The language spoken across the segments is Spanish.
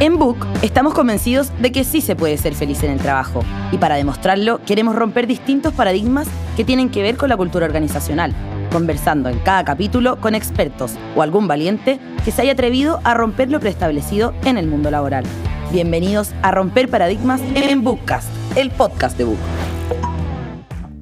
En Book estamos convencidos de que sí se puede ser feliz en el trabajo y para demostrarlo queremos romper distintos paradigmas que tienen que ver con la cultura organizacional, conversando en cada capítulo con expertos o algún valiente que se haya atrevido a romper lo preestablecido en el mundo laboral. Bienvenidos a Romper Paradigmas en Bookcast, el podcast de Book.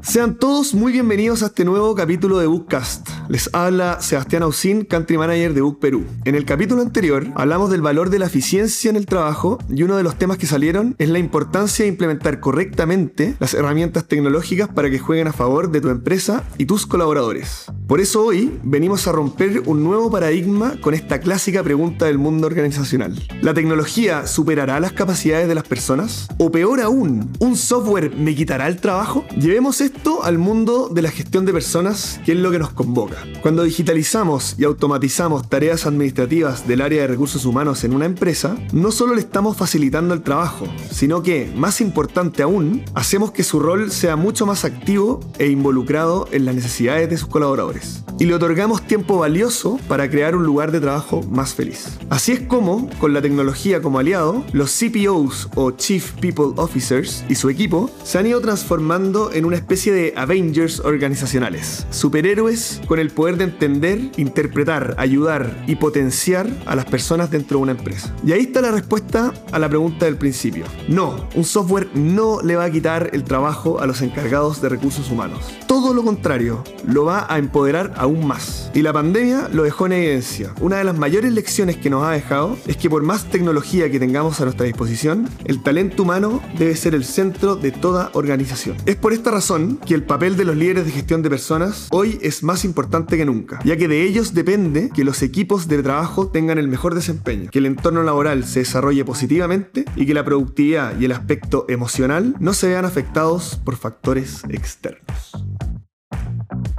Sean todos muy bienvenidos a este nuevo capítulo de Bookcast. Les habla Sebastián Ausín, Country Manager de Book Perú. En el capítulo anterior hablamos del valor de la eficiencia en el trabajo y uno de los temas que salieron es la importancia de implementar correctamente las herramientas tecnológicas para que jueguen a favor de tu empresa y tus colaboradores. Por eso hoy venimos a romper un nuevo paradigma con esta clásica pregunta del mundo organizacional. ¿La tecnología superará las capacidades de las personas? ¿O peor aún, un software me quitará el trabajo? Llevemos esto al mundo de la gestión de personas, que es lo que nos convoca. Cuando digitalizamos y automatizamos tareas administrativas del área de recursos humanos en una empresa, no solo le estamos facilitando el trabajo, sino que, más importante aún, hacemos que su rol sea mucho más activo e involucrado en las necesidades de sus colaboradores. Y le otorgamos tiempo valioso para crear un lugar de trabajo más feliz. Así es como, con la tecnología como aliado, los CPOs o Chief People Officers y su equipo se han ido transformando en una especie de Avengers organizacionales, superhéroes con el poder de entender, interpretar, ayudar y potenciar a las personas dentro de una empresa. Y ahí está la respuesta a la pregunta del principio. No, un software no le va a quitar el trabajo a los encargados de recursos humanos. Todo lo contrario, lo va a empoderar aún más. Y la pandemia lo dejó en evidencia. Una de las mayores lecciones que nos ha dejado es que por más tecnología que tengamos a nuestra disposición, el talento humano debe ser el centro de toda organización. Es por esta razón que el papel de los líderes de gestión de personas hoy es más importante que nunca, ya que de ellos depende que los equipos de trabajo tengan el mejor desempeño, que el entorno laboral se desarrolle positivamente y que la productividad y el aspecto emocional no se vean afectados por factores externos.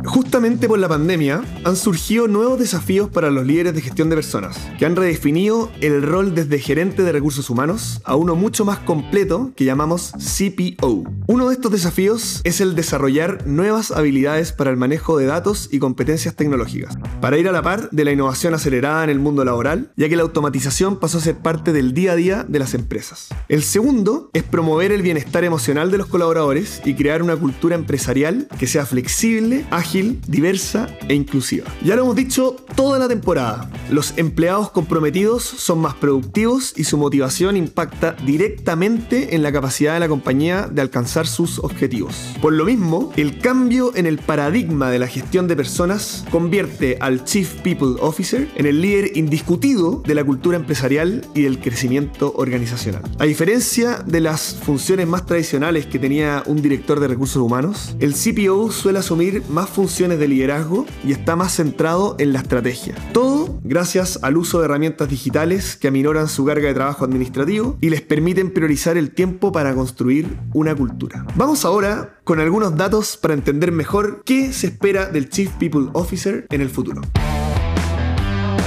Justamente por la pandemia han surgido nuevos desafíos para los líderes de gestión de personas, que han redefinido el rol desde gerente de recursos humanos a uno mucho más completo que llamamos CPO. Uno de estos desafíos es el desarrollar nuevas habilidades para el manejo de datos y competencias tecnológicas, para ir a la par de la innovación acelerada en el mundo laboral, ya que la automatización pasó a ser parte del día a día de las empresas. El segundo es promover el bienestar emocional de los colaboradores y crear una cultura empresarial que sea flexible, ágil, diversa e inclusiva. Ya lo hemos dicho toda la temporada, los empleados comprometidos son más productivos y su motivación impacta directamente en la capacidad de la compañía de alcanzar sus objetivos. Por lo mismo, el cambio en el paradigma de la gestión de personas convierte al Chief People Officer en el líder indiscutido de la cultura empresarial y del crecimiento organizacional. A diferencia de las funciones más tradicionales que tenía un director de recursos humanos, el CPO suele asumir más de liderazgo y está más centrado en la estrategia. Todo gracias al uso de herramientas digitales que aminoran su carga de trabajo administrativo y les permiten priorizar el tiempo para construir una cultura. Vamos ahora con algunos datos para entender mejor qué se espera del Chief People Officer en el futuro.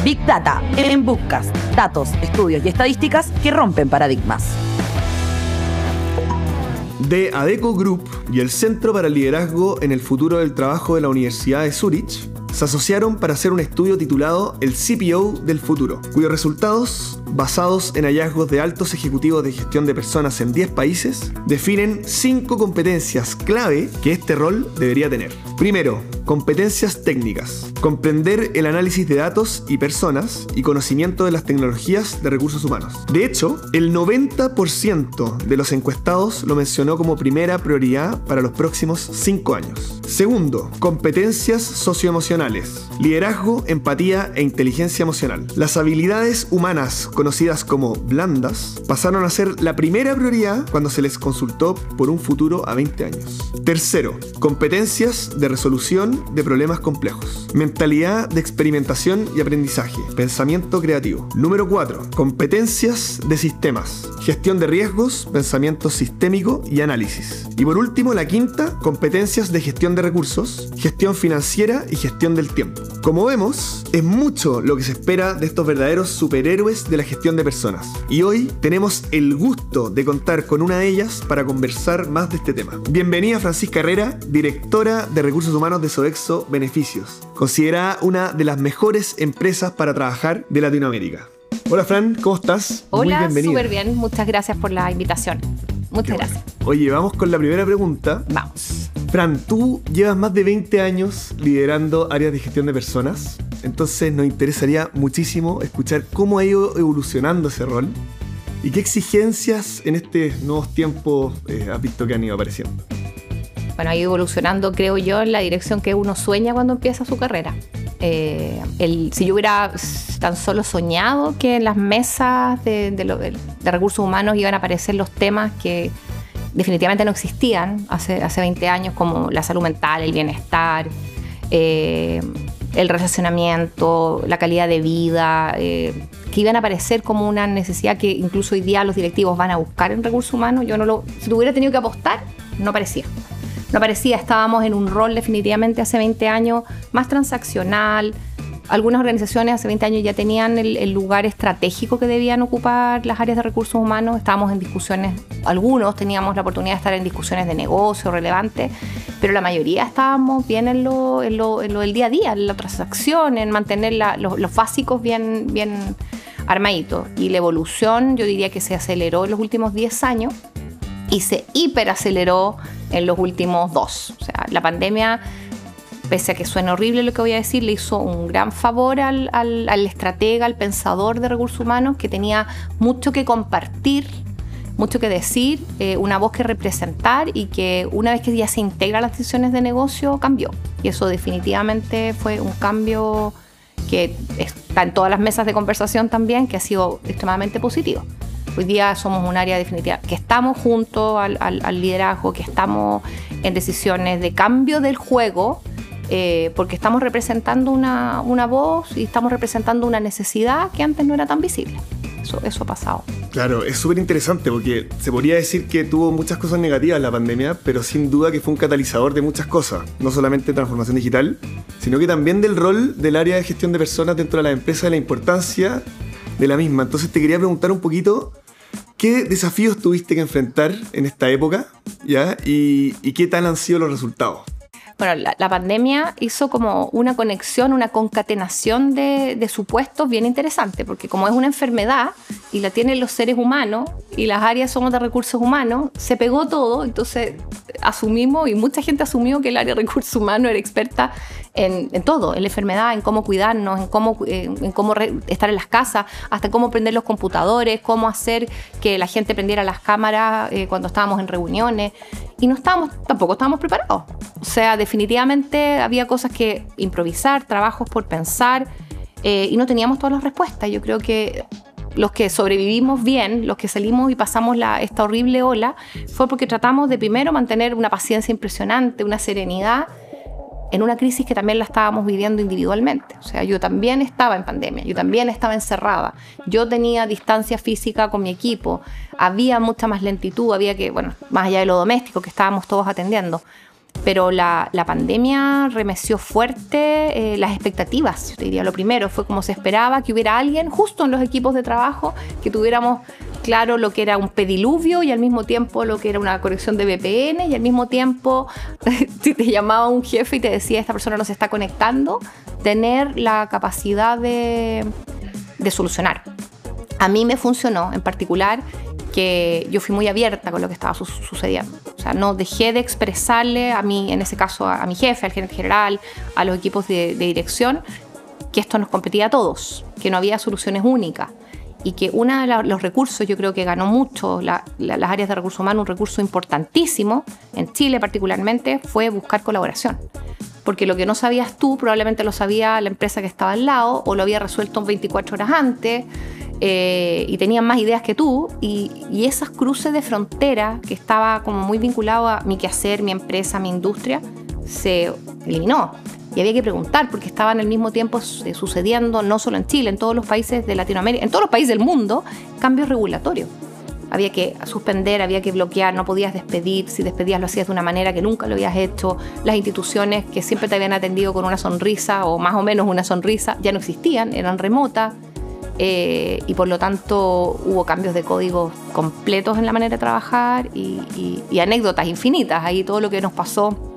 Big Data en Bookcast. Datos, estudios y estadísticas que rompen paradigmas de ADECO Group y el Centro para el Liderazgo en el Futuro del Trabajo de la Universidad de Zurich se asociaron para hacer un estudio titulado El CPO del futuro, cuyos resultados, basados en hallazgos de altos ejecutivos de gestión de personas en 10 países, definen 5 competencias clave que este rol debería tener. Primero, competencias técnicas. Comprender el análisis de datos y personas y conocimiento de las tecnologías de recursos humanos. De hecho, el 90% de los encuestados lo mencionó como primera prioridad para los próximos 5 años. Segundo, competencias socioemocionales. Liderazgo, empatía e inteligencia emocional. Las habilidades humanas, conocidas como blandas, pasaron a ser la primera prioridad cuando se les consultó por un futuro a 20 años. Tercero, competencias de resolución de problemas complejos. Mentalidad de experimentación y aprendizaje. Pensamiento creativo. Número 4. Competencias de sistemas. Gestión de riesgos, pensamiento sistémico y análisis. Y por último, la quinta, competencias de gestión de recursos, gestión financiera y gestión del tiempo. Como vemos, es mucho lo que se espera de estos verdaderos superhéroes de la gestión de personas. Y hoy tenemos el gusto de contar con una de ellas para conversar más de este tema. Bienvenida Francisca Herrera, directora de recursos humanos de Sodexo Beneficios, considerada una de las mejores empresas para trabajar de Latinoamérica. Hola Fran, ¿cómo estás? Hola, súper bien. Muchas gracias por la invitación. Muchas gracias. Oye, vamos con la primera pregunta. Vamos. Fran, tú llevas más de 20 años liderando áreas de gestión de personas, entonces nos interesaría muchísimo escuchar cómo ha ido evolucionando ese rol y qué exigencias en estos nuevos tiempos eh, has visto que han ido apareciendo. Bueno, ha ido evolucionando, creo yo, en la dirección que uno sueña cuando empieza su carrera. Eh, si yo hubiera tan solo soñado que en las mesas de, de recursos humanos iban a aparecer los temas que definitivamente no existían hace, hace 20 años, como la salud mental, el bienestar, eh, el relacionamiento, la calidad de vida, eh, que iban a aparecer como una necesidad que incluso hoy día los directivos van a buscar en recursos humanos. Yo no lo, si hubiera tenido que apostar, no aparecía. No aparecía, estábamos en un rol definitivamente hace 20 años más transaccional, algunas organizaciones hace 20 años ya tenían el, lugar estratégico que debían ocupar las áreas de recursos humanos. Estábamos en discusiones, algunos teníamos la oportunidad de estar en discusiones de negocio relevantes, pero la mayoría estábamos bien en lo, en lo, del día a día, en la transacción, en mantener los, básicos bien, bien armaditos. Y la evolución yo diría que se aceleró en los últimos 10 años y se hiperaceleró en los últimos dos. O sea, la pandemia pese a que suene horrible lo que voy a decir, le hizo un gran favor al, estratega, al pensador de recursos humanos, que tenía mucho que compartir, mucho que decir, eh, una voz que representar y que una vez que ya se integra las decisiones de negocio, cambió. Y eso definitivamente fue un cambio que está en todas las mesas de conversación también, que ha sido extremadamente positivo. Hoy día somos un área definitiva que estamos junto al, al liderazgo, que estamos en decisiones de cambio del juego eh, porque estamos representando una, voz y estamos representando una necesidad que antes no era tan visible. Eso, eso ha pasado. Claro, es súper interesante porque se podría decir que tuvo muchas cosas negativas la pandemia, pero sin duda que fue un catalizador de muchas cosas, no solamente transformación digital, sino que también del rol del área de gestión de personas dentro de la empresa y la importancia de la misma. Entonces te quería preguntar un poquito ¿Qué desafíos tuviste que enfrentar en esta época? ¿Y, ¿Y, qué tal han sido los resultados? Bueno, la, pandemia hizo como una conexión, una concatenación de, supuestos bien interesante, porque como es una enfermedad y la tienen los seres humanos y las áreas somos de recursos humanos, se pegó todo, entonces asumimos y mucha gente asumió que el área de recursos humanos era experta en, todo, en la enfermedad, en cómo cuidarnos, en cómo, en, cómo estar en las casas, hasta cómo prender los computadores, cómo hacer que la gente prendiera las cámaras eh, cuando estábamos en reuniones. Y no estábamos, tampoco estábamos preparados. O sea, definitivamente había cosas que improvisar, trabajos por pensar, eh, y no teníamos todas las respuestas. Yo creo que los que sobrevivimos bien, los que salimos y pasamos la, esta horrible ola, fue porque tratamos de primero mantener una paciencia impresionante, una serenidad en una crisis que también la estábamos viviendo individualmente. O sea, yo también estaba en pandemia, yo también estaba encerrada, yo tenía distancia física con mi equipo, había mucha más lentitud, había que, bueno, más allá de lo doméstico que estábamos todos atendiendo. Pero la, remeció remeció fuerte eh, las expectativas, yo te diría. Lo primero fue como se esperaba que hubiera alguien justo en los equipos de trabajo, que tuviéramos claro lo que era un pediluvio y al mismo tiempo lo que era una conexión de VPN y al mismo tiempo si te llamaba un jefe y te decía esta persona no se está conectando, tener la capacidad de, solucionar. A mí me funcionó en particular que yo fui muy abierta con lo que estaba sucediendo. O sea, no dejé de expresarle a mí, en ese caso a, mi jefe, al gerente general, a los equipos de dirección, que esto nos competía a todos, que no había soluciones únicas y que uno de los recursos, yo creo que ganó mucho las áreas de recursos humanos, un recurso importantísimo, en Chile particularmente, fue buscar colaboración. Porque lo que no sabías tú probablemente lo sabía la empresa que estaba al lado o lo había resuelto 24 horas antes eh, y tenían más ideas que tú. Y, y esas cruces de frontera que estaba como muy vinculado a mi quehacer, mi empresa, mi industria, se eliminó y había que preguntar porque estaban al mismo tiempo eh, sucediendo, no solo en Chile, en todos los países de Latinoamérica, en todos los países del mundo, cambios regulatorios. Había que suspender, había que bloquear, no podías despedir, si despedías lo hacías de una manera que nunca lo habías hecho. Las instituciones que siempre te habían atendido con una sonrisa o más o menos una sonrisa ya no existían, eran remotas. Eh, y por lo tanto hubo cambios de código completos en la manera de trabajar y, y anécdotas infinitas. Ahí todo lo que nos pasó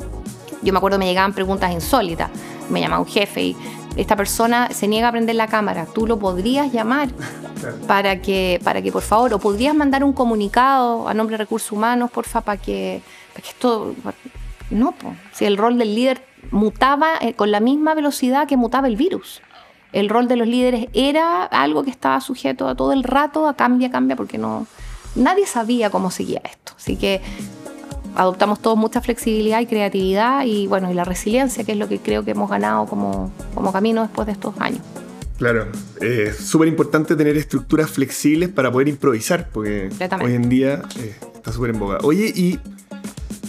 yo me acuerdo me llegaban preguntas insólitas. Me llamaba un jefe y esta persona se niega a prender la cámara, tú lo podrías llamar para que, para que por favor, o podrías mandar un comunicado a nombre de recursos humanos, porfa, para que, para que esto... No, si el rol del líder mutaba eh, con la misma velocidad que mutaba el virus. El rol de los líderes era algo que estaba sujeto a todo el rato, a cambia, cambia, porque no, nadie sabía cómo seguía esto. Así que adoptamos todos mucha flexibilidad y creatividad y bueno, y la resiliencia, que es lo que creo que hemos ganado como, como camino después de estos años. Claro, es súper importante tener estructuras flexibles para poder improvisar, porque hoy en día eh, está súper en boga. Oye, y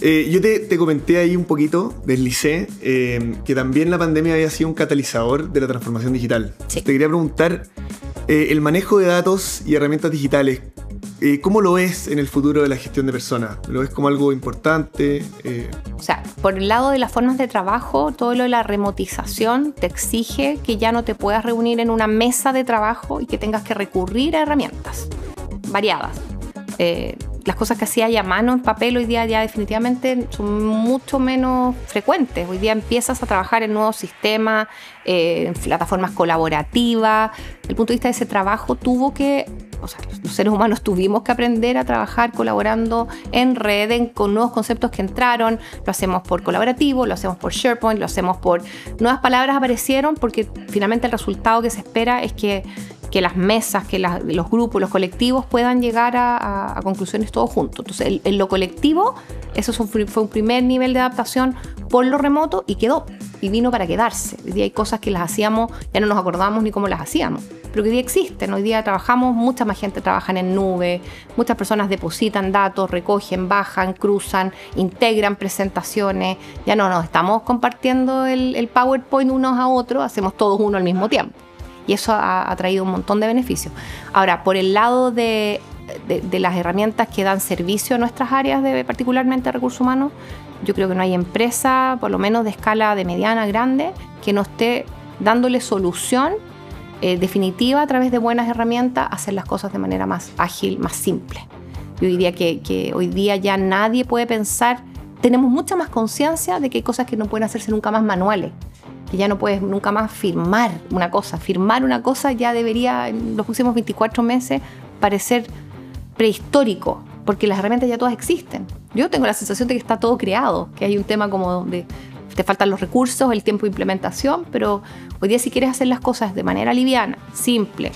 eh, yo te, comenté ahí un poquito, deslicé, eh, que también la pandemia había sido un catalizador de la transformación digital. Te quería preguntar, el manejo de datos y herramientas digitales, eh, ¿Cómo lo ves en el futuro de la gestión de personas? ¿Lo ves como algo importante? Eh, o sea, por el lado de las formas de trabajo, todo lo de la remotización te exige que ya no te puedas reunir en una mesa de trabajo y que tengas que recurrir a herramientas variadas. Eh, las cosas que hacía a mano en papel hoy día ya definitivamente son mucho menos frecuentes. Hoy día empiezas a trabajar en nuevos sistemas, en plataformas colaborativas. Desde el punto de vista de ese trabajo tuvo que o sea, los seres humanos tuvimos que aprender a trabajar colaborando en red, con nuevos conceptos que entraron, lo hacemos por colaborativo, lo hacemos por SharePoint, lo hacemos por... Nuevas palabras aparecieron porque finalmente el resultado que se espera es que, que las mesas, que los grupos, los colectivos puedan llegar a, conclusiones todos juntos. Entonces, en lo colectivo, eso fue un primer nivel de adaptación por lo remoto y quedó y vino para quedarse. Hoy día hay cosas que las hacíamos, ya no nos acordamos ni cómo las hacíamos, pero que hoy día existen. Hoy día trabajamos, mucha más gente trabaja en nube, muchas personas depositan datos, recogen, bajan, cruzan, integran presentaciones. Ya no nos estamos compartiendo el, PowerPoint unos a otros, hacemos todos uno al mismo tiempo. Y eso ha, traído un montón de beneficios. Ahora, por el lado de, las herramientas que dan servicio a nuestras áreas, de, particularmente recursos humanos, yo creo que no hay empresa, por lo menos de escala de mediana, grande, que no esté dándole solución eh, definitiva a través de buenas herramientas a hacer las cosas de manera más ágil, más simple. Yo diría que hoy día ya nadie puede pensar, tenemos mucha más conciencia de que hay cosas que no pueden hacerse nunca más manuales, que ya no puedes nunca más firmar una cosa. Firmar una cosa ya debería en los próximos 24 meses parecer prehistórico, porque las herramientas ya todas existen. Yo tengo la sensación de que está todo creado, que hay un tema como de te faltan los recursos, el tiempo de implementación, pero hoy día si quieres hacer las cosas de manera liviana, simple,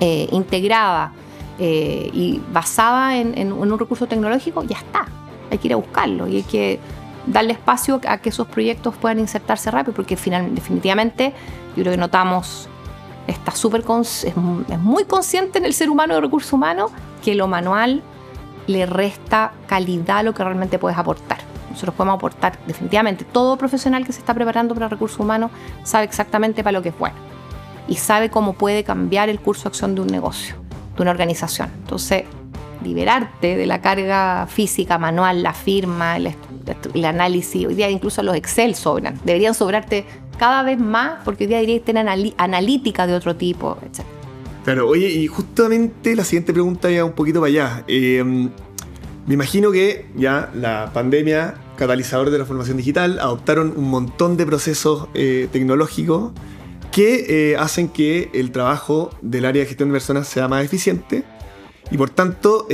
eh, integrada eh, y basada en, un recurso tecnológico, ya está. Hay que ir a buscarlo y hay que darle espacio a que esos proyectos puedan insertarse rápido, porque final, definitivamente yo creo que notamos, está súper es, es muy consciente en el ser humano de recursos humanos que lo manual le resta calidad a lo que realmente puedes aportar. Nosotros podemos aportar definitivamente. Todo profesional que se está preparando para recursos humanos sabe exactamente para lo que es bueno y sabe cómo puede cambiar el curso de acción de un negocio, de una organización. Entonces, liberarte de la carga física, manual, la firma, el, análisis, hoy día incluso los Excel sobran. Deberían sobrarte cada vez más porque hoy día deberías tener analítica de otro tipo, etc. Claro, oye, y justamente la siguiente pregunta ya un poquito para allá. Eh, me imagino que ya la pandemia, catalizador de la formación digital, adoptaron un montón de procesos eh, tecnológicos que eh, hacen que el trabajo del área de gestión de personas sea más eficiente y por tanto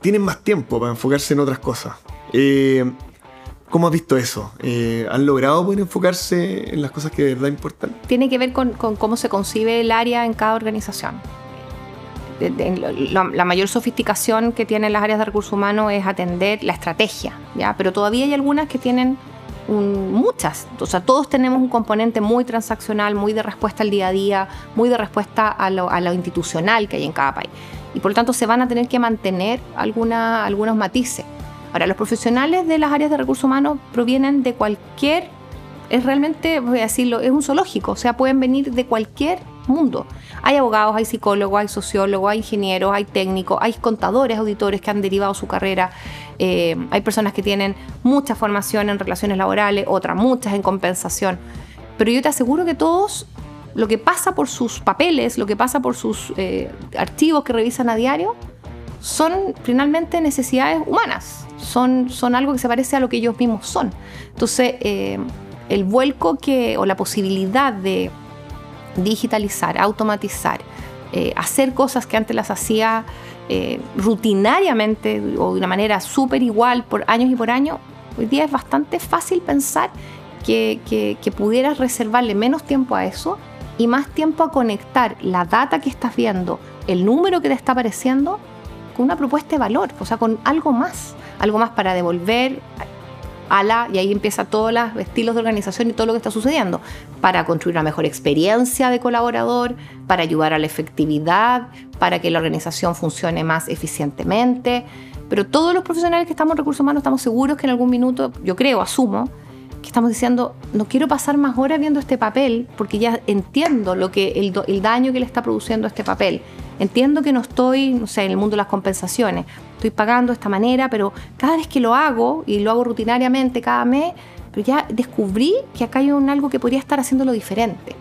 tienen más tiempo para enfocarse en otras cosas. ¿Cómo has visto eso? ¿Han logrado poder enfocarse en las cosas que de verdad importan? Tiene que ver con, cómo se concibe el área en cada organización. La, mayor sofisticación que tienen las áreas de recursos humanos es atender la estrategia, ¿ya? pero todavía hay algunas que tienen muchas. O sea, todos tenemos un componente muy transaccional, muy de respuesta al día a día, muy de respuesta a lo, a lo institucional que hay en cada país. Y por lo tanto se van a tener que mantener alguna, algunos matices. Ahora, los profesionales de las áreas de recursos humanos provienen de cualquier, es realmente, voy a decirlo, es un zoológico, o sea, pueden venir de cualquier mundo. Hay abogados, hay psicólogos, hay sociólogos, hay ingenieros, hay técnicos, hay contadores, auditores que han derivado su carrera, eh, hay personas que tienen mucha formación en relaciones laborales, otras muchas en compensación. Pero yo te aseguro que todos, lo que pasa por sus papeles, lo que pasa por sus eh, archivos que revisan a diario, son finalmente necesidades humanas, son, son algo que se parece a lo que ellos mismos son. Entonces, eh, el vuelco que, o la posibilidad de digitalizar, automatizar, eh, hacer cosas que antes las hacía rutinariamente o de una manera súper igual por años y por años, hoy día es bastante fácil pensar que, que, pudieras reservarle menos tiempo a eso y más tiempo a conectar la data que estás viendo, el número que te está apareciendo, con una propuesta de valor, o sea, con algo más, algo más para devolver a la, y ahí empieza todos los estilos de organización y todo lo que está sucediendo, para construir una mejor experiencia de colaborador, para ayudar a la efectividad, para que la organización funcione más eficientemente. Pero todos los profesionales que estamos en recursos humanos estamos seguros que en algún minuto, yo creo, asumo, que estamos diciendo, no quiero pasar más horas viendo este papel porque ya entiendo lo que el, el daño que le está produciendo este papel. Entiendo que no estoy, no sé, en el mundo de las compensaciones, estoy pagando de esta manera, pero cada vez que lo hago, y lo hago rutinariamente cada mes, pero ya descubrí que acá hay un algo que podría estar haciéndolo diferente.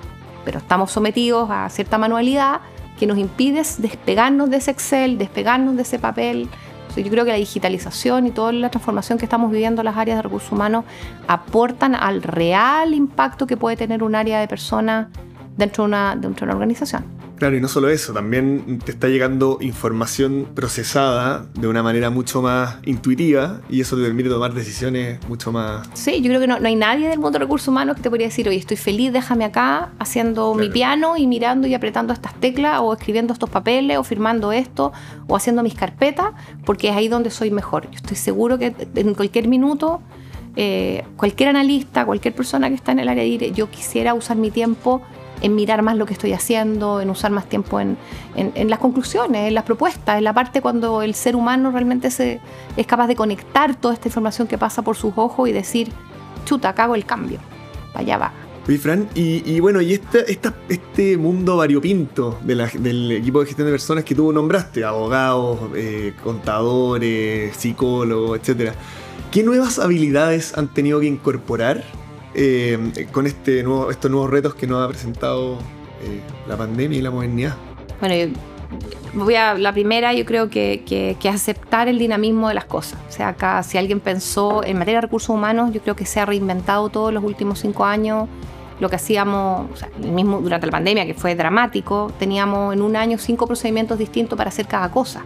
Pero estamos sometidos a cierta manualidad que nos impide despegarnos de ese Excel, despegarnos de ese papel. Yo creo que la digitalización y toda la transformación que estamos viviendo en las áreas de recursos humanos aportan al real impacto que puede tener un área de personas dentro de una, dentro de una organización. Claro, y no solo eso, también te está llegando información procesada de una manera mucho más intuitiva y eso te permite tomar decisiones mucho más... Sí, yo creo que no, hay nadie del mundo de recursos humanos que te podría decir, oye, estoy feliz, déjame acá haciendo mi piano y mirando y apretando estas teclas o escribiendo estos papeles o firmando esto o haciendo mis carpetas porque es ahí donde soy mejor. Yo estoy seguro que en cualquier minuto... Eh, cualquier analista, cualquier persona que está en el área de yo quisiera usar mi tiempo en mirar más lo que estoy haciendo, en usar más tiempo en, las conclusiones, en las propuestas, en la parte cuando el ser humano realmente se, es capaz de conectar toda esta información que pasa por sus ojos y decir, chuta, cago el cambio, allá va. Oye, Fran, y, bueno, y este mundo variopinto del equipo de gestión de personas que tú nombraste, abogados, eh, contadores, psicólogos, etcétera, ¿qué nuevas habilidades han tenido que incorporar eh, con este nuevo, estos nuevos retos que nos ha presentado eh, la pandemia y la modernidad? Bueno, voy a, la primera yo creo que, que, aceptar el dinamismo de las cosas. O sea, acá si alguien pensó en materia de recursos humanos, yo creo que se ha reinventado todos los últimos cinco años lo que hacíamos, o sea, mismo durante la pandemia, que fue dramático, teníamos en un año cinco procedimientos distintos para hacer cada cosa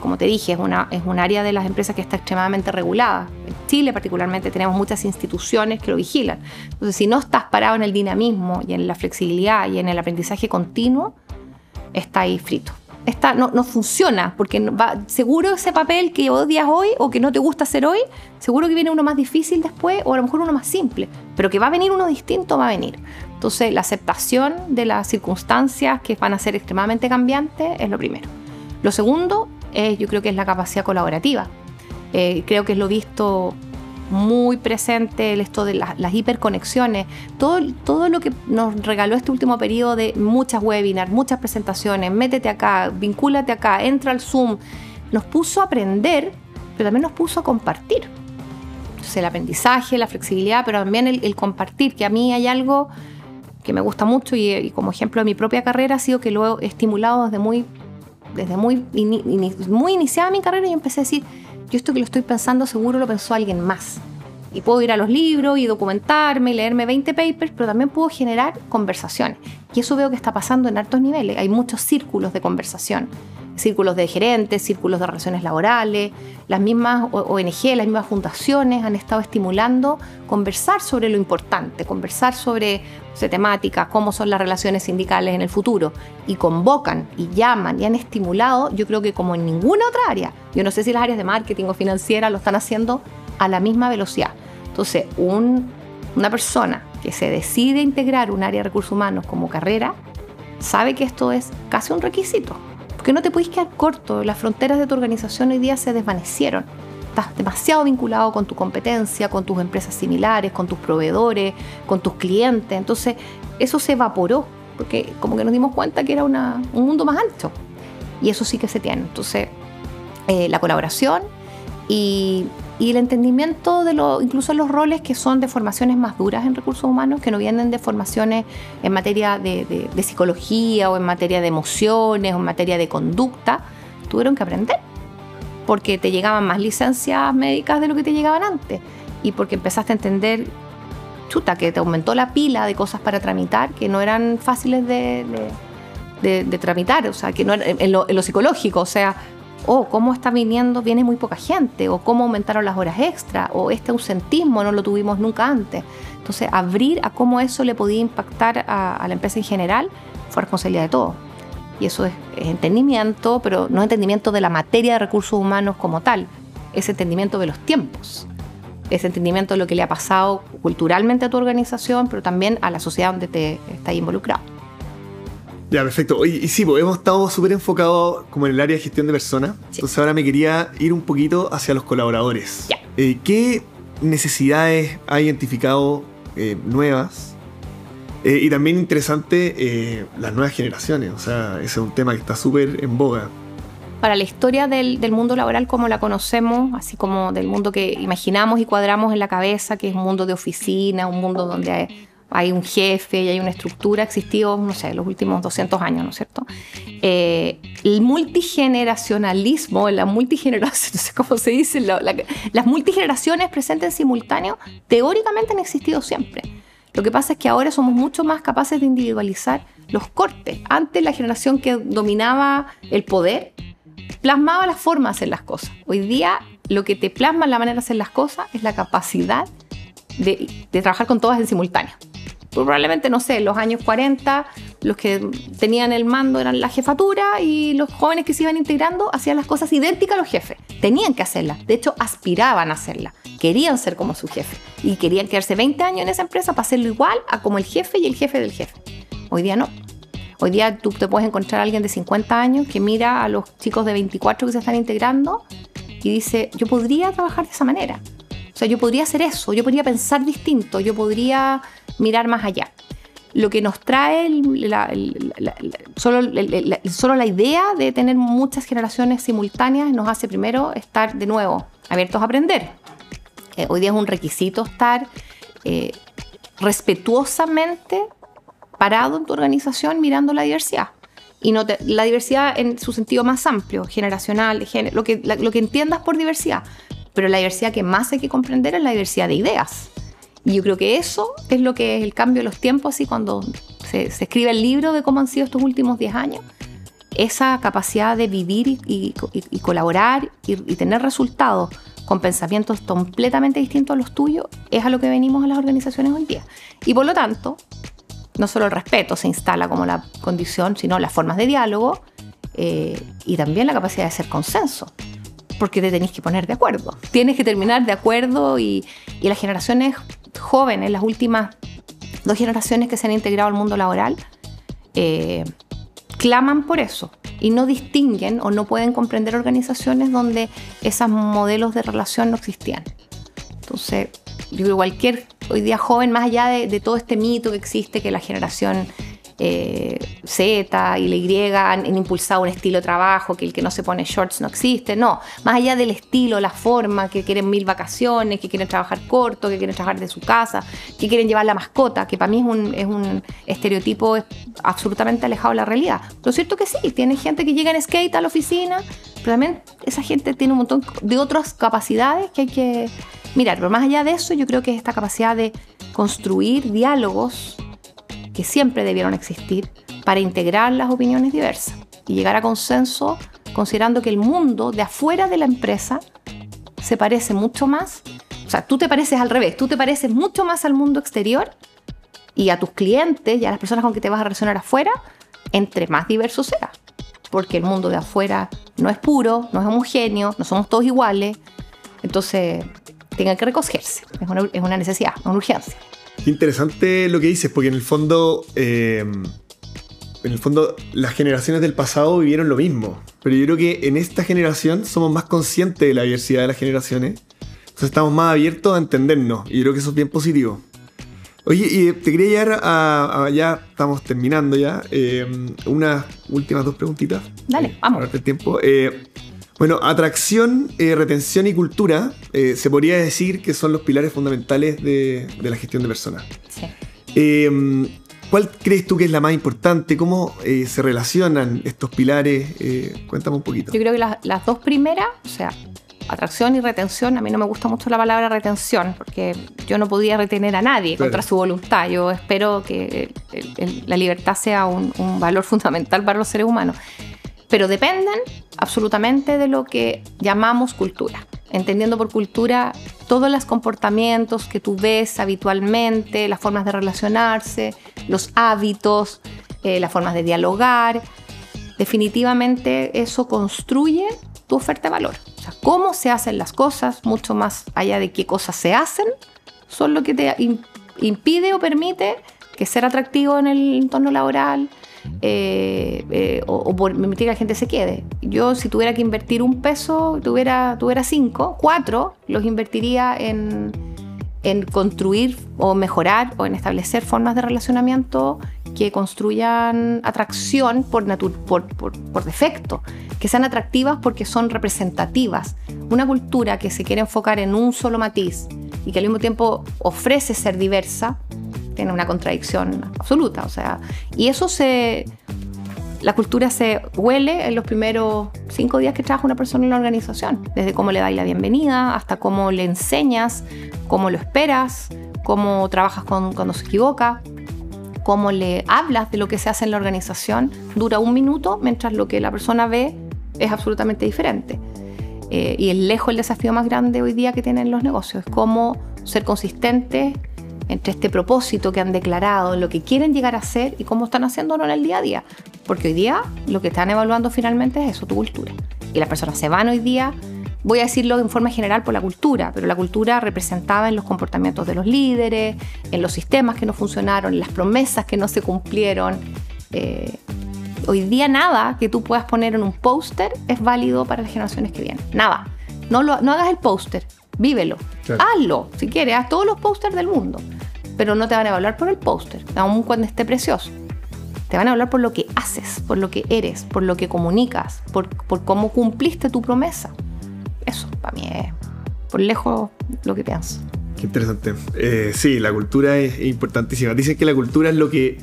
como te dije, es, una, es un área de las empresas que está extremadamente regulada. En Chile particularmente tenemos muchas instituciones que lo vigilan. Entonces, si no estás parado en el dinamismo y en la flexibilidad y en el aprendizaje continuo, está ahí frito. Está, no, no funciona, porque va, seguro ese papel que odias hoy o que no te gusta hacer hoy, seguro que viene uno más difícil después o a lo mejor uno más simple, pero que va a venir uno distinto, va a venir. Entonces, la aceptación de las circunstancias que van a ser extremadamente cambiantes es lo primero. Lo segundo yo creo que es la capacidad colaborativa. Eh, creo que es lo visto muy presente esto de las hiperconexiones, todo, todo lo que nos regaló este último periodo de muchas webinars, muchas presentaciones, métete acá, vincúlate acá, entra al Zoom, nos puso a aprender, pero también nos puso a compartir. Entonces el aprendizaje, la flexibilidad, pero también el, compartir, que a mí hay algo que me gusta mucho y, y, como ejemplo de mi propia carrera ha sido que lo he estimulado desde muy desde muy, muy iniciada mi carrera, yo empecé a decir, yo esto que lo estoy pensando seguro lo pensó alguien más. Y puedo ir a los libros y documentarme y leerme 20 papers, pero también puedo generar conversaciones. Y eso veo que está pasando en altos niveles. Hay muchos círculos de conversación círculos de gerentes, círculos de relaciones laborales, las mismas ONG, las mismas fundaciones han estado estimulando conversar sobre lo importante, conversar sobre, temáticas, cómo son las relaciones sindicales en el futuro, y convocan y llaman y han estimulado, yo creo que como en ninguna otra área, yo no sé si las áreas de marketing o financiera lo están haciendo a la misma velocidad. Entonces, una persona que se decide integrar un área de recursos humanos como carrera, sabe que esto es casi un requisito que no te puedes quedar corto. Las fronteras de tu organización hoy día se desvanecieron. Estás demasiado vinculado con tu competencia, con tus empresas similares, con tus proveedores, con tus clientes. Entonces, eso se evaporó, porque como que nos dimos cuenta que era un mundo más ancho. Y eso sí que se tiene. Entonces, eh, la colaboración y y el entendimiento de lo, incluso los roles que son de formaciones más duras en recursos humanos, que no vienen de formaciones en materia de, psicología o en materia de emociones o en materia de conducta, tuvieron que aprender, porque te llegaban más licencias médicas de lo que te llegaban antes y porque empezaste a entender chuta, que te aumentó la pila de cosas para tramitar que no eran fáciles de, de, tramitar, o sea, que no en lo, en lo psicológico, o sea, o cómo está viniendo, viene muy poca gente, o cómo aumentaron las horas extra, o este ausentismo no lo tuvimos nunca antes. Entonces, abrir a cómo eso le podía impactar a, la empresa en general fue responsabilidad de todos. Y eso es, entendimiento, pero no entendimiento de la materia de recursos humanos como tal, es entendimiento de los tiempos, es entendimiento de lo que le ha pasado culturalmente a tu organización, pero también a la sociedad donde te estás involucrado. Ya, perfecto. y sí, pues hemos estado súper enfocados como en el área de gestión de personas. Entonces ahora me quería ir un poquito hacia los colaboradores. Eh, ¿Qué necesidades ha identificado eh, nuevas? Eh, y también interesante las nuevas generaciones. O sea, ese es un tema que está súper en boga. Para la historia del, del, mundo laboral como la conocemos, así como del mundo que imaginamos y cuadramos en la cabeza, que es un mundo de oficina, un mundo donde hay hay un jefe y hay una estructura existido, no sé, los últimos 200 años, ¿no es cierto? Eh, el multigeneracionalismo, la multigeneración, no sé cómo se dice, las multigeneraciones presentes en simultáneo, teóricamente han existido siempre. Lo que pasa es que ahora somos mucho más capaces de individualizar los cortes. Antes la generación que dominaba el poder plasmaba las formas de hacer las cosas. Hoy día lo que te plasma la manera de hacer las cosas es la capacidad de, de trabajar con todas en simultáneo probablemente, no sé, los años 40 los que tenían el mando eran la jefatura y los jóvenes que se iban integrando hacían las cosas idénticas a los jefes. Tenían que hacerlas, de hecho aspiraban a hacerlas, querían ser como su jefe y querían quedarse 20 años en esa empresa para hacerlo igual a como el jefe y el jefe del jefe. Hoy día no. Hoy día tú te puedes encontrar a alguien de 50 años que mira a los chicos de 24 que se están integrando y dice, yo podría trabajar de esa manera. O sea, yo podría hacer eso, yo podría pensar distinto, yo podría mirar más allá. Lo que nos trae solo, la idea de tener muchas generaciones simultáneas nos hace primero estar de nuevo abiertos a aprender. Eh, hoy día es un requisito estar eh, respetuosamente parado en tu organización mirando la diversidad. Y no la diversidad en su sentido más amplio, generacional, lo que, lo que entiendas por diversidad. Pero la diversidad que más hay que comprender es la diversidad de ideas. Y yo creo que eso es lo que es el cambio de los tiempos, y cuando se, escribe el libro de cómo han sido estos últimos 10 años, esa capacidad de vivir y, colaborar y, tener resultados con pensamientos completamente distintos a los tuyos, es a lo que venimos a las organizaciones hoy día. Y por lo tanto, no solo el respeto se instala como la condición, sino las formas de diálogo eh, y también la capacidad de hacer consenso porque te tenéis que poner de acuerdo. Tienes que terminar de acuerdo y, las generaciones jóvenes, las últimas dos generaciones que se han integrado al mundo laboral, eh, claman por eso y no distinguen o no pueden comprender organizaciones donde esos modelos de relación no existían. Entonces, yo creo que cualquier hoy día joven, más allá de, de todo este mito que existe, que la generación eh, Z y la Y han, impulsado un estilo de trabajo, que el que no se pone shorts no existe, no, más allá del estilo, la forma, que quieren mil vacaciones, que quieren trabajar corto, que quieren trabajar de su casa, que quieren llevar la mascota, que para mí es un, es un estereotipo absolutamente alejado de la realidad. Lo cierto que sí, tiene gente que llega en skate a la oficina, pero también esa gente tiene un montón de otras capacidades que hay que mirar, pero más allá de eso yo creo que es esta capacidad de construir diálogos que siempre debieron existir para integrar las opiniones diversas y llegar a consenso considerando que el mundo de afuera de la empresa se parece mucho más, o sea, tú te pareces al revés, tú te pareces mucho más al mundo exterior y a tus clientes y a las personas con que te vas a relacionar afuera, entre más diverso sea. Porque el mundo de afuera no es puro, no es homogéneo, no somos todos iguales. Entonces, tengan que recogerse. Es una, es una necesidad, una urgencia. Qué interesante lo que dices, porque en el fondo. Eh, en el fondo, las generaciones del pasado vivieron lo mismo. Pero yo creo que en esta generación somos más conscientes de la diversidad de las generaciones. Entonces estamos más abiertos a entendernos. Y yo creo que eso es bien positivo. Oye, y te quería llegar a. ya estamos terminando ya. Eh, unas últimas dos preguntitas. Dale, eh, vamos. el tiempo. Bueno, atracción, eh, retención y cultura eh, se podría decir que son los pilares fundamentales de, la gestión de personas. Sí. Eh, ¿Cuál crees tú que es la más importante? ¿Cómo se relacionan estos pilares? cuéntame un poquito. Yo creo que las dos primeras, o sea, atracción y retención, a mí no me gusta mucho la palabra retención, porque yo no podía retener a nadie contra su voluntad. Yo espero que la libertad sea un, un valor fundamental para los seres humanos. Pero dependen absolutamente de lo que llamamos cultura entendiendo por cultura todos los comportamientos que tú ves habitualmente, las formas de relacionarse, los hábitos, eh, las formas de dialogar. Definitivamente eso construye tu oferta de valor. O sea, cómo se hacen las cosas, mucho más allá de qué cosas se hacen, son lo que te impide o permite que ser atractivo en el entorno laboral, eh, eh, o, por permitir que la gente se quede. Yo si tuviera que invertir un peso, tuviera, tuviera cinco, cuatro, los invertiría en, en construir o mejorar o en establecer formas de relacionamiento que construyan atracción por, por, por, por, defecto, que sean atractivas porque son representativas. Una cultura que se quiere enfocar en un solo matiz y que al mismo tiempo ofrece ser diversa, tiene una contradicción absoluta. O sea, y eso se. La cultura se huele en los primeros cinco días que trabaja una persona en la organización, desde cómo le dais la bienvenida hasta cómo le enseñas, cómo lo esperas, cómo trabajas con, cuando se equivoca, cómo le hablas de lo que se hace en la organización. Dura un minuto, mientras lo que la persona ve es absolutamente diferente. Eh, y es lejos el desafío más grande hoy día que tienen los negocios, es cómo ser consistentes entre este propósito que han declarado, lo que quieren llegar a ser y cómo están haciéndolo en el día a día. Porque hoy día lo que están evaluando finalmente es eso, tu cultura. Y las personas se van hoy día, voy a decirlo en forma general por la cultura, pero la cultura representada en los comportamientos de los líderes, en los sistemas que no funcionaron, en las promesas que no se cumplieron. Eh, hoy día nada que tú puedas poner en un póster es válido para las generaciones que vienen. Nada. No, lo, no hagas el póster, vívelo. Hazlo, si quieres, haz todos los pósters del mundo pero no te van a evaluar por el póster, aun cuando esté precioso. Te van a hablar por lo que haces, por lo que eres, por lo que comunicas, por, cómo cumpliste tu promesa. Eso para mí es por lejos lo que pienso. Qué interesante. Eh, sí, la cultura es importantísima. Dicen que la cultura es lo que,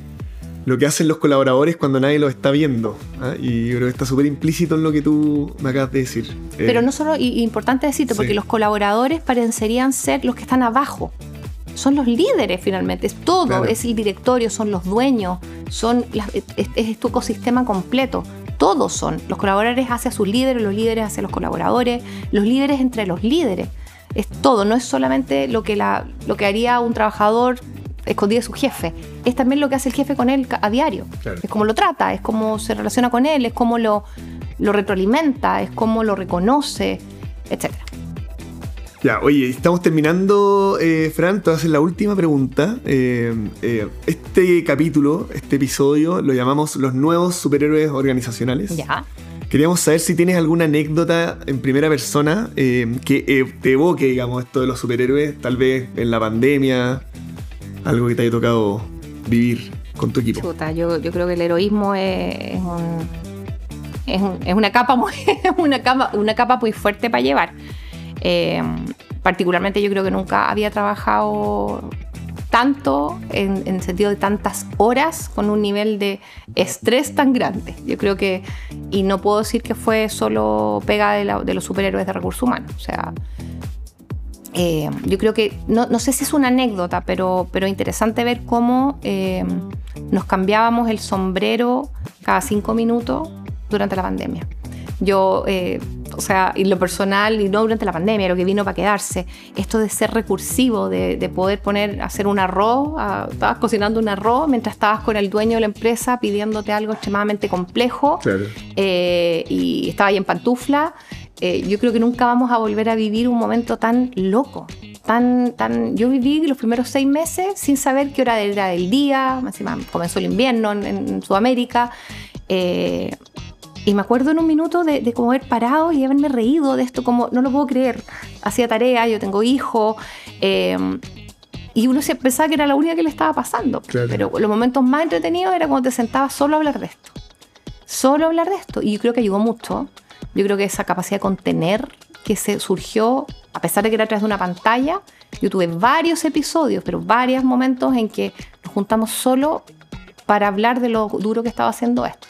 lo que hacen los colaboradores cuando nadie los está viendo. ¿ah? Y yo creo que está súper implícito en lo que tú me acabas de decir. Pero eh, no solo, y, importante decirte, porque los colaboradores parecerían ser los que están abajo son los líderes finalmente, es todo, es el directorio, son los dueños, son es, tu ecosistema completo. Todos son los colaboradores hacia sus líderes, los líderes hacia los colaboradores, los líderes entre los líderes. Es todo, no es solamente lo que, la, lo que haría un trabajador escondido de su jefe, es también lo que hace el jefe con él a diario. Es como lo trata, es como se relaciona con él, es como lo, lo retroalimenta, es como lo reconoce, etcétera. Ya, oye, estamos terminando, eh, Fran, te voy a hacer la última pregunta. Eh, eh, este capítulo, este episodio, lo llamamos Los nuevos superhéroes organizacionales. Ya. Queríamos saber si tienes alguna anécdota en primera persona que te evoque, digamos, esto de los superhéroes, tal vez en la pandemia, algo que te haya tocado vivir con tu equipo. Chuta, yo, yo creo que el heroísmo es, es, una, capa muy, una, capa, una capa muy fuerte para llevar. Eh, particularmente yo creo que nunca había trabajado tanto en, el sentido de tantas horas con un nivel de estrés tan grande. Yo creo que, y no puedo decir que fue solo pega de, los superhéroes de recursos humanos. O sea, eh, yo creo que, no, no, sé si es una anécdota, pero, pero interesante ver cómo eh, nos cambiábamos el sombrero cada cinco minutos durante la pandemia. Yo o sea, y lo personal, y no durante la pandemia, lo que vino para quedarse, esto de ser recursivo, de, poder poner, hacer un arroz, estabas cocinando un arroz mientras estabas con el dueño de la empresa pidiéndote algo extremadamente complejo eh, y estaba ahí en pantufla. Eh, yo creo que nunca vamos a volver a vivir un momento tan loco, tan, tan... Yo viví los primeros seis meses sin saber qué hora era del día, encima comenzó el invierno en, Sudamérica. Eh, y me acuerdo en un minuto de, de como haber parado y haberme reído de esto, como no lo puedo creer. Hacía tarea, yo tengo hijo. Eh, y uno se pensaba que era la única que le estaba pasando. Pero los momentos más entretenidos era cuando te sentabas solo a hablar de esto. Solo a hablar de esto. Y yo creo que ayudó mucho. Yo creo que esa capacidad de contener que se surgió, a pesar de que era a través de una pantalla, yo tuve varios episodios, pero varios momentos en que nos juntamos solo para hablar de lo duro que estaba haciendo esto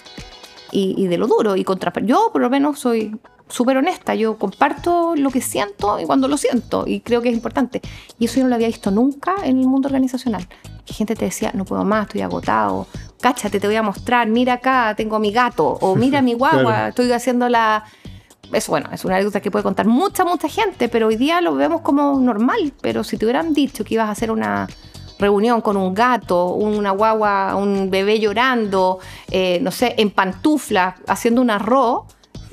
y, de lo duro. Y contra, yo por lo menos soy súper honesta. Yo comparto lo que siento y cuando lo siento, y creo que es importante. Y eso yo no lo había visto nunca en el mundo organizacional. Que gente te decía, no puedo más, estoy agotado, cáchate, te voy a mostrar, mira acá, tengo a mi gato, o mira mi guagua, estoy haciendo la... Eso, bueno, es una anécdota que puede contar mucha, mucha gente, pero hoy día lo vemos como normal. Pero si te hubieran dicho que ibas a hacer una reunión con un gato, una guagua, un bebé llorando, eh, no sé, en pantuflas, haciendo un arroz,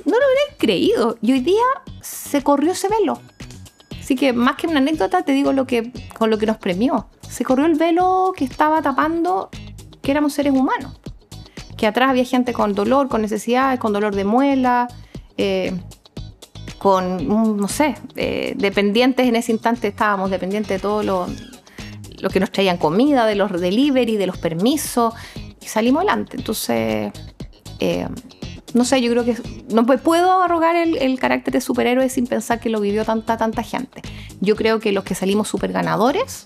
no lo hubierais creído. Y hoy día se corrió ese velo. Así que más que una anécdota, te digo lo que, con lo que nos premió. Se corrió el velo que estaba tapando que éramos seres humanos. Que atrás había gente con dolor, con necesidades, con dolor de muela, eh, con, no sé, eh, dependientes en ese instante estábamos dependientes de todo lo, lo que nos traían comida, de los delivery, de los permisos, y salimos adelante. Entonces, eh, no sé, yo creo que no puedo arrogar el, carácter de superhéroe sin pensar que lo vivió tanta, tanta gente. Yo creo que los que salimos super ganadores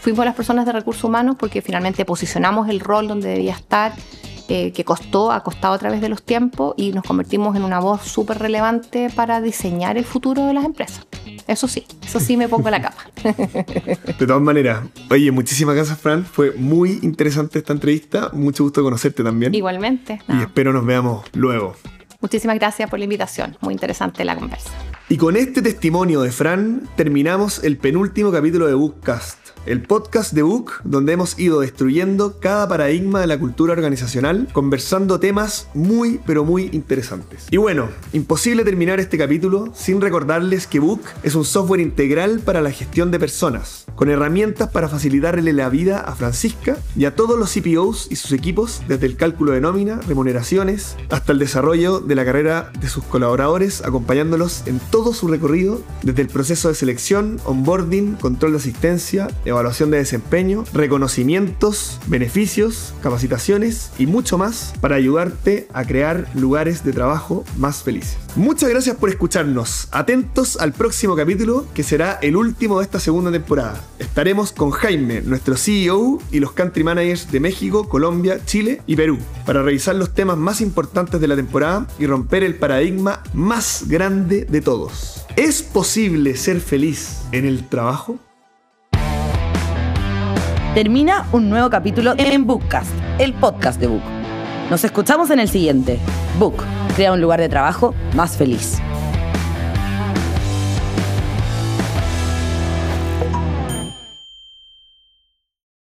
fuimos las personas de recursos humanos porque finalmente posicionamos el rol donde debía estar, eh, que costó, ha costado a través de los tiempos y nos convertimos en una voz súper relevante para diseñar el futuro de las empresas. Eso sí, eso sí me pongo la capa. De todas maneras, oye, muchísimas gracias, Fran. Fue muy interesante esta entrevista. Mucho gusto conocerte también. Igualmente. Y espero nos veamos luego. Muchísimas gracias por la invitación. Muy interesante la conversa. Y con este testimonio de Fran terminamos el penúltimo capítulo de Bookcast el podcast de Book, donde hemos ido destruyendo cada paradigma de la cultura organizacional, conversando temas muy, pero muy interesantes. Y bueno, imposible terminar este capítulo sin recordarles que Book es un software integral para la gestión de personas, con herramientas para facilitarle la vida a Francisca y a todos los CPOs y sus equipos, desde el cálculo de nómina, remuneraciones, hasta el desarrollo de la carrera de sus colaboradores, acompañándolos en todo su recorrido, desde el proceso de selección, onboarding, control de asistencia, evaluación de desempeño, reconocimientos, beneficios, capacitaciones y mucho más para ayudarte a crear lugares de trabajo más felices. Muchas gracias por escucharnos. Atentos al próximo capítulo que será el último de esta segunda temporada. Estaremos con Jaime, nuestro CEO, y los country managers de México, Colombia, Chile y Perú para revisar los temas más importantes de la temporada y romper el paradigma más grande de todos. ¿Es posible ser feliz en el trabajo? Termina un nuevo capítulo en Bookcast, el podcast de Book. Nos escuchamos en el siguiente. Book, crea un lugar de trabajo más feliz.